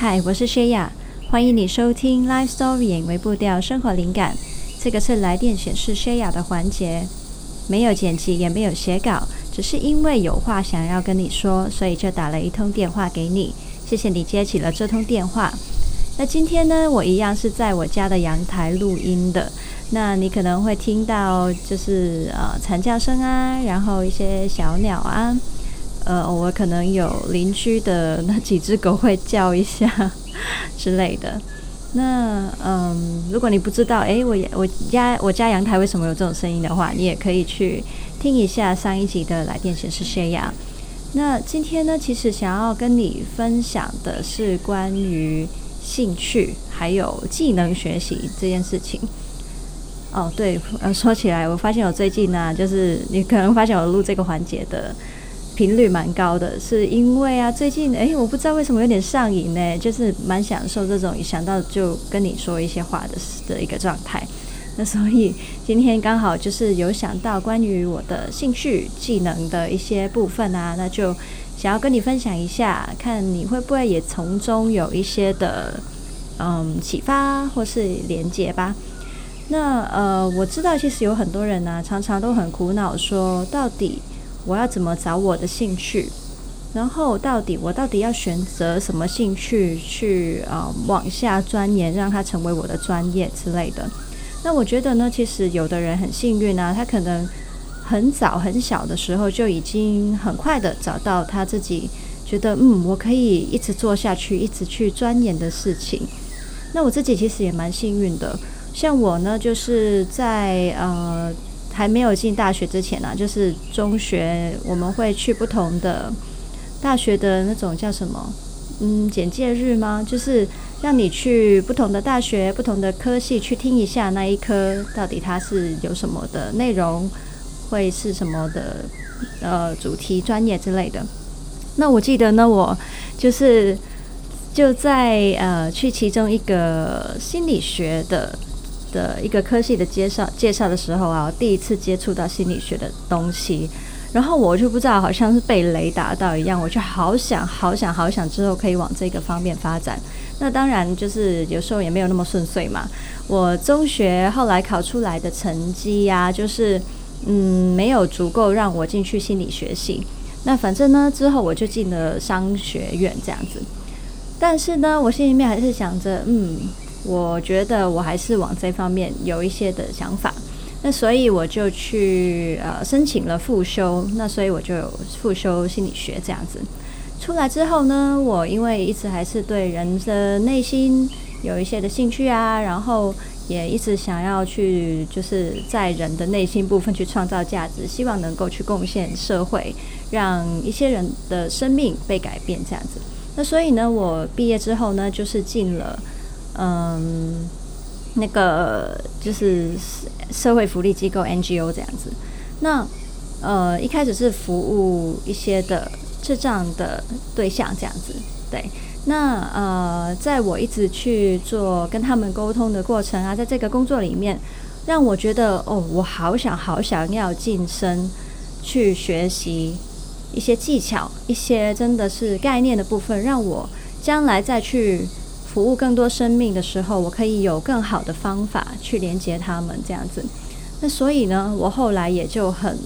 嗨，我是薛雅，欢迎你收听 Life Story 微步调生活灵感。这个是来电显示薛雅的环节，没有剪辑，也没有写稿，只是因为有话想要跟你说，所以就打了一通电话给你。谢谢你接起了这通电话。那今天呢，我一样是在我家的阳台录音的。那你可能会听到就是呃惨叫声啊，然后一些小鸟啊。呃，偶尔可能有邻居的那几只狗会叫一下 之类的。那嗯，如果你不知道，诶，我我家我家阳台为什么有这种声音的话，你也可以去听一下上一集的来电显示薛雅。那今天呢，其实想要跟你分享的是关于兴趣还有技能学习这件事情。哦，对，呃，说起来，我发现我最近呢、就是你可能发现我录这个环节的。频率蛮高的，是因为啊，最近诶，我不知道为什么有点上瘾呢，就是蛮享受这种一想到就跟你说一些话的的一个状态。那所以今天刚好就是有想到关于我的兴趣技能的一些部分啊，那就想要跟你分享一下，看你会不会也从中有一些的嗯启发或是连接吧。那呃，我知道其实有很多人呢、常常都很苦恼，说到底。我要怎么找我的兴趣？然后到底我到底要选择什么兴趣去啊、往下钻研，让它成为我的专业之类的？那我觉得呢，其实有的人很幸运啊，他可能很早很小的时候就已经很快的找到他自己觉得嗯，我可以一直做下去，一直去钻研的事情。那我自己其实也蛮幸运的，像我呢，就是在呃。还没有进大学之前呢、就是中学我们会去不同的大学的那种叫什么，嗯，简介日吗？就是让你去不同的大学、不同的科系去听一下那一科到底它是有什么的内容，会是什么的呃主题、专业之类的。那我记得呢，我就是就在呃去其中一个心理学的。的一个科系的介绍介绍的时候啊，第一次接触到心理学的东西，然后我就不知道，好像是被雷打到一样，我就好想好想好想之后可以往这个方面发展。那当然就是有时候也没有那么顺遂嘛。我中学后来考出来的成绩呀、就是嗯没有足够让我进去心理学系。那反正呢，之后我就进了商学院这样子。但是呢，我心里面还是想着，嗯。我觉得我还是往这方面有一些的想法，那所以我就去呃申请了复修，那所以我就有复修心理学这样子。出来之后呢，我因为一直还是对人的内心有一些的兴趣啊，然后也一直想要去就是在人的内心部分去创造价值，希望能够去贡献社会，让一些人的生命被改变这样子。那所以呢，我毕业之后呢，就是进了。嗯，那个就是社会福利机构 NGO 这样子。那呃，一开始是服务一些的智障的对象这样子。对，那呃，在我一直去做跟他们沟通的过程啊，在这个工作里面，让我觉得哦，我好想好想要晋升，去学习一些技巧，一些真的是概念的部分，让我将来再去。服务更多生命的时候，我可以有更好的方法去连接他们，这样子。那所以呢，我后来也就很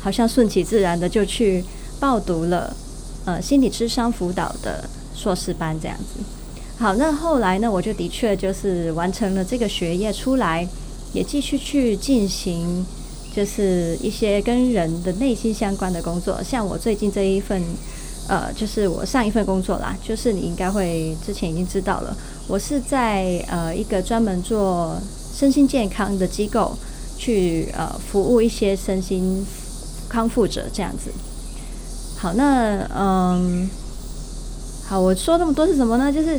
好像顺其自然的就去报读了呃心理咨商辅导的硕士班，这样子。好，那后来呢，我就的确就是完成了这个学业出来，也继续去进行就是一些跟人的内心相关的工作，像我最近这一份。呃，就是我上一份工作啦，就是你应该会之前已经知道了，我是在呃一个专门做身心健康的机构去呃服务一些身心康复者这样子。好，那嗯，好，我说那么多是什么呢？就是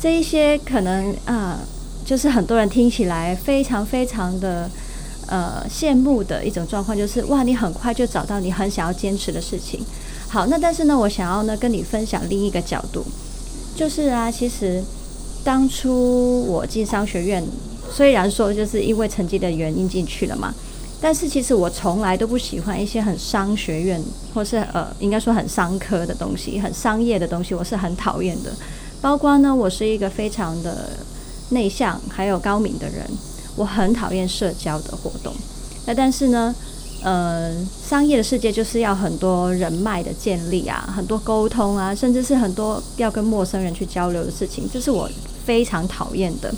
这一些可能啊，就是很多人听起来非常非常的呃羡慕的一种状况，就是哇，你很快就找到你很想要坚持的事情。好，那但是呢，我想要呢跟你分享另一个角度，就是啊，其实当初我进商学院，虽然说就是因为成绩的原因进去了嘛，但是其实我从来都不喜欢一些很商学院或是呃，应该说很商科的东西，很商业的东西，我是很讨厌的。包括呢，我是一个非常的内向还有高敏的人，我很讨厌社交的活动。那但是呢，呃，商业的世界就是要很多人脉的建立啊，很多沟通啊，甚至是很多要跟陌生人去交流的事情，这是我非常讨厌的。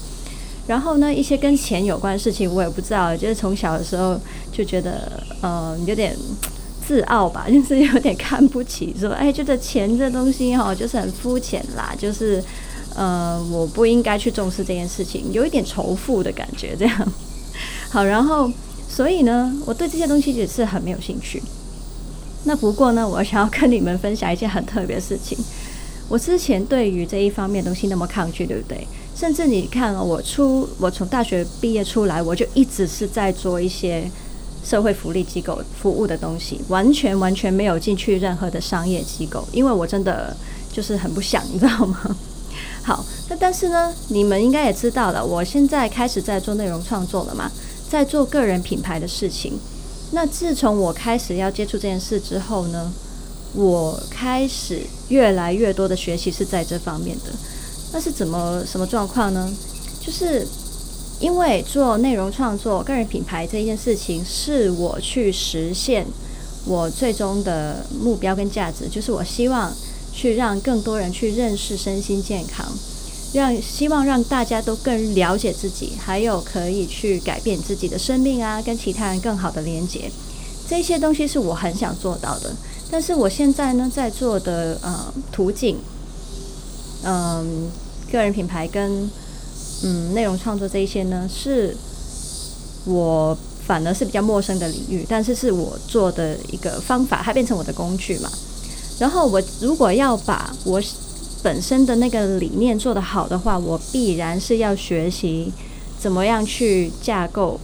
然后呢，一些跟钱有关的事情，我也不知道，就是从小的时候就觉得，呃，有点 自傲吧，就是有点看不起，说，哎，觉得钱这东西哈，就是很肤浅啦，就是，呃，我不应该去重视这件事情，有一点仇富的感觉，这样。好，然后。所以呢，我对这些东西也是很没有兴趣。那不过呢，我想要跟你们分享一件很特别的事情。我之前对于这一方面东西那么抗拒，对不对？甚至你看哦，我出我从大学毕业出来，我就一直是在做一些社会福利机构服务的东西，完全完全没有进去任何的商业机构，因为我真的就是很不想，你知道吗？好，那但是呢，你们应该也知道了，我现在开始在做内容创作了嘛。在做个人品牌的事情，那自从我开始要接触这件事之后呢，我开始越来越多的学习是在这方面的。那是怎么什么状况呢？就是因为做内容创作、个人品牌这一件事情，是我去实现我最终的目标跟价值，就是我希望去让更多人去认识身心健康。让希望让大家都更了解自己，还有可以去改变自己的生命啊，跟其他人更好的连接，这些东西是我很想做到的。但是我现在呢，在做的呃途径，嗯、个人品牌跟嗯内容创作这一些呢，是我反而是比较陌生的领域，但是是我做的一个方法，它变成我的工具嘛。然后我如果要把我本身的那个理念做得好的话，我必然是要学习怎么样去架构、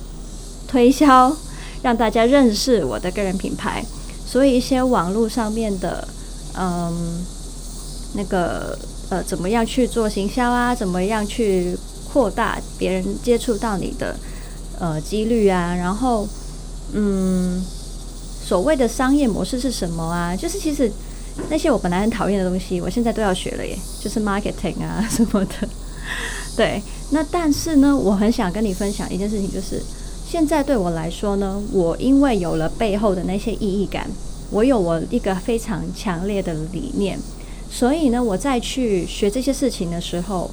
推销，让大家认识我的个人品牌。所以一些网络上面的，嗯，那个呃，怎么样去做行销啊？怎么样去扩大别人接触到你的呃几率啊？然后，嗯，所谓的商业模式是什么啊？就是其实。那些我本来很讨厌的东西，我现在都要学了耶，就是 marketing 啊 什么的。对，那但是呢，我很想跟你分享一件事情，就是现在对我来说呢，我因为有了背后的那些意义感，我有我一个非常强烈的理念，所以呢，我再去学这些事情的时候，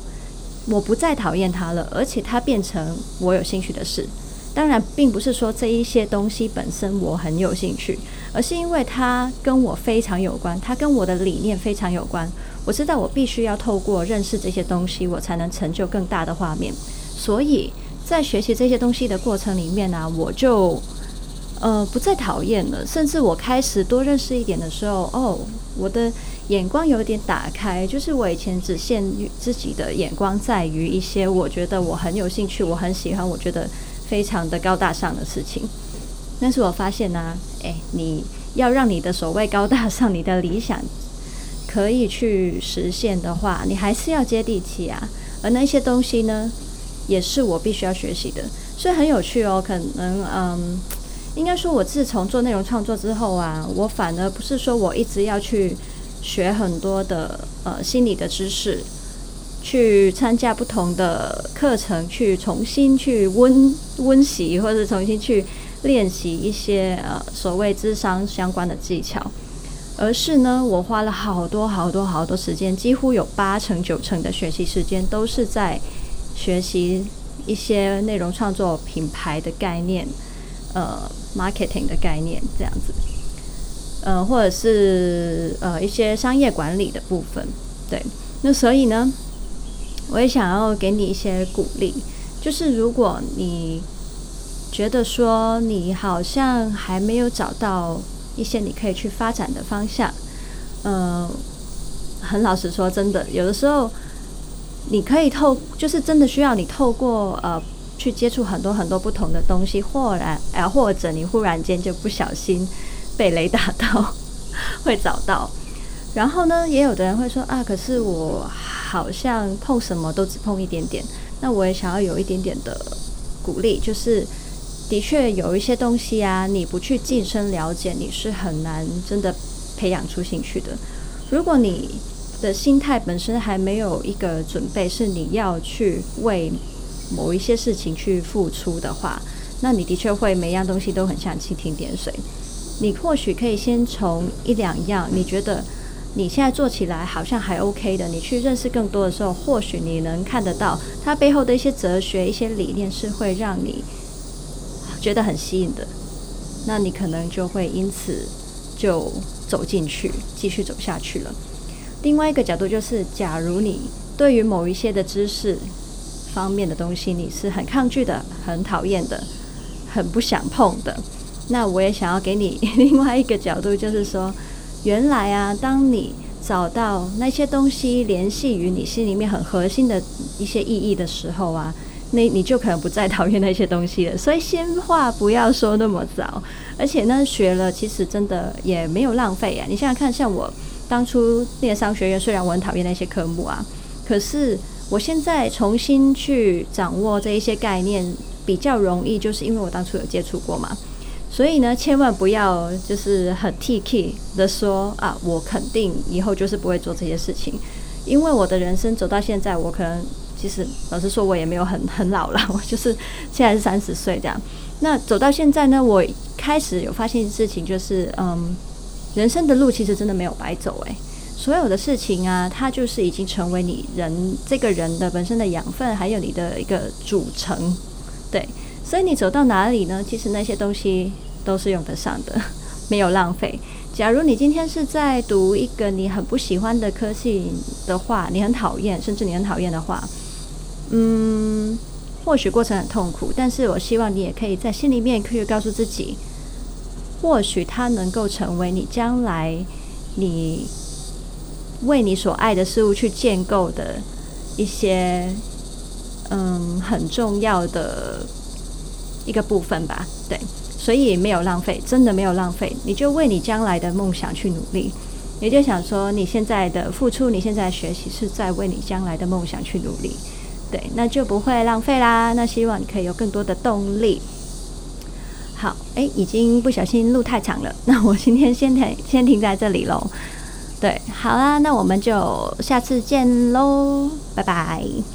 我不再讨厌它了，而且它变成我有兴趣的事。当然，并不是说这一些东西本身我很有兴趣，而是因为它跟我非常有关，它跟我的理念非常有关。我知道我必须要透过认识这些东西，我才能成就更大的画面。所以在学习这些东西的过程里面呢、我就呃不再讨厌了，甚至我开始多认识一点的时候，哦，我的眼光有点打开。就是我以前只限于自己的眼光，在于一些我觉得我很有兴趣，我很喜欢，我觉得。非常的高大上的事情，但是我发现呢、啊，诶，你要让你的所谓高大上，你的理想可以去实现的话，你还是要接地气啊。而那些东西呢，也是我必须要学习的，所以很有趣哦。可能，嗯，应该说，我自从做内容创作之后啊，我反而不是说我一直要去学很多的呃心理的知识。去参加不同的课程，去重新去温温习，或者重新去练习一些呃所谓智商相关的技巧，而是呢，我花了好多好多好多时间，几乎有八成九成的学习时间都是在学习一些内容创作品牌的概念，呃，marketing 的概念这样子，呃，或者是呃一些商业管理的部分，对，那所以呢，我也想要给你一些鼓励，就是如果你觉得说你好像还没有找到一些你可以去发展的方向，嗯、呃，很老实说，真的有的时候你可以透，就是真的需要你透过呃去接触很多很多不同的东西，或然呃或者你忽然间就不小心被雷打到，会找到。然后呢，也有的人会说啊，可是我。好像碰什么都只碰一点点，那我也想要有一点点的鼓励，就是的确有一些东西啊，你不去近身了解，你是很难真的培养出兴趣的。如果你的心态本身还没有一个准备，是你要去为某一些事情去付出的话，那你的确会每样东西都很像蜻蜓点水。你或许可以先从一两样，你觉得你现在做起来好像还 OK 的，你去认识更多的时候，或许你能看得到它背后的一些哲学、一些理念，是会让你觉得很吸引的。那你可能就会因此就走进去，继续走下去了。另外一个角度就是，假如你对于某一些的知识方面的东西，你是很抗拒的、很讨厌的、很不想碰的，那我也想要给你另外一个角度，就是说，原来啊，当你找到那些东西联系于你心里面很核心的一些意义的时候啊，那你就可能不再讨厌那些东西了。所以，先话不要说那么早，而且呢，学了其实真的也没有浪费啊。你想想看，像我。当初念商学院，虽然我很讨厌那些科目啊，可是我现在重新去掌握这一些概念比较容易，就是因为我当初有接触过嘛。所以呢，千万不要就是很 T K 的说啊，我肯定以后就是不会做这些事情，因为我的人生走到现在，我可能其实老实说，我也没有很 很老了，我就是现在是三十岁这样。那走到现在呢，我开始有发现一件事情，就是嗯。人生的路其实真的没有白走诶，所有的事情啊，它就是已经成为你人这个人的本身的养分，还有你的一个组成，对，所以你走到哪里呢？其实那些东西都是用得上的，没有浪费。假如你今天是在读一个你很不喜欢的科系的话，你很讨厌，甚至你很讨厌的话，嗯，或许过程很痛苦，但是我希望你也可以在心里面可以告诉自己。或许它能够成为你将来你为你所爱的事物去建构的一些嗯很重要的一个部分吧，对，所以没有浪费，真的没有浪费，你就为你将来的梦想去努力，也就想说你现在的付出，你现在学习是在为你将来的梦想去努力，对，那就不会浪费啦。那希望你可以有更多的动力。好，诶，已经不小心录太长了，那我今天先停，先停在这里喽。对，好啦，那我们就下次见喽，拜拜。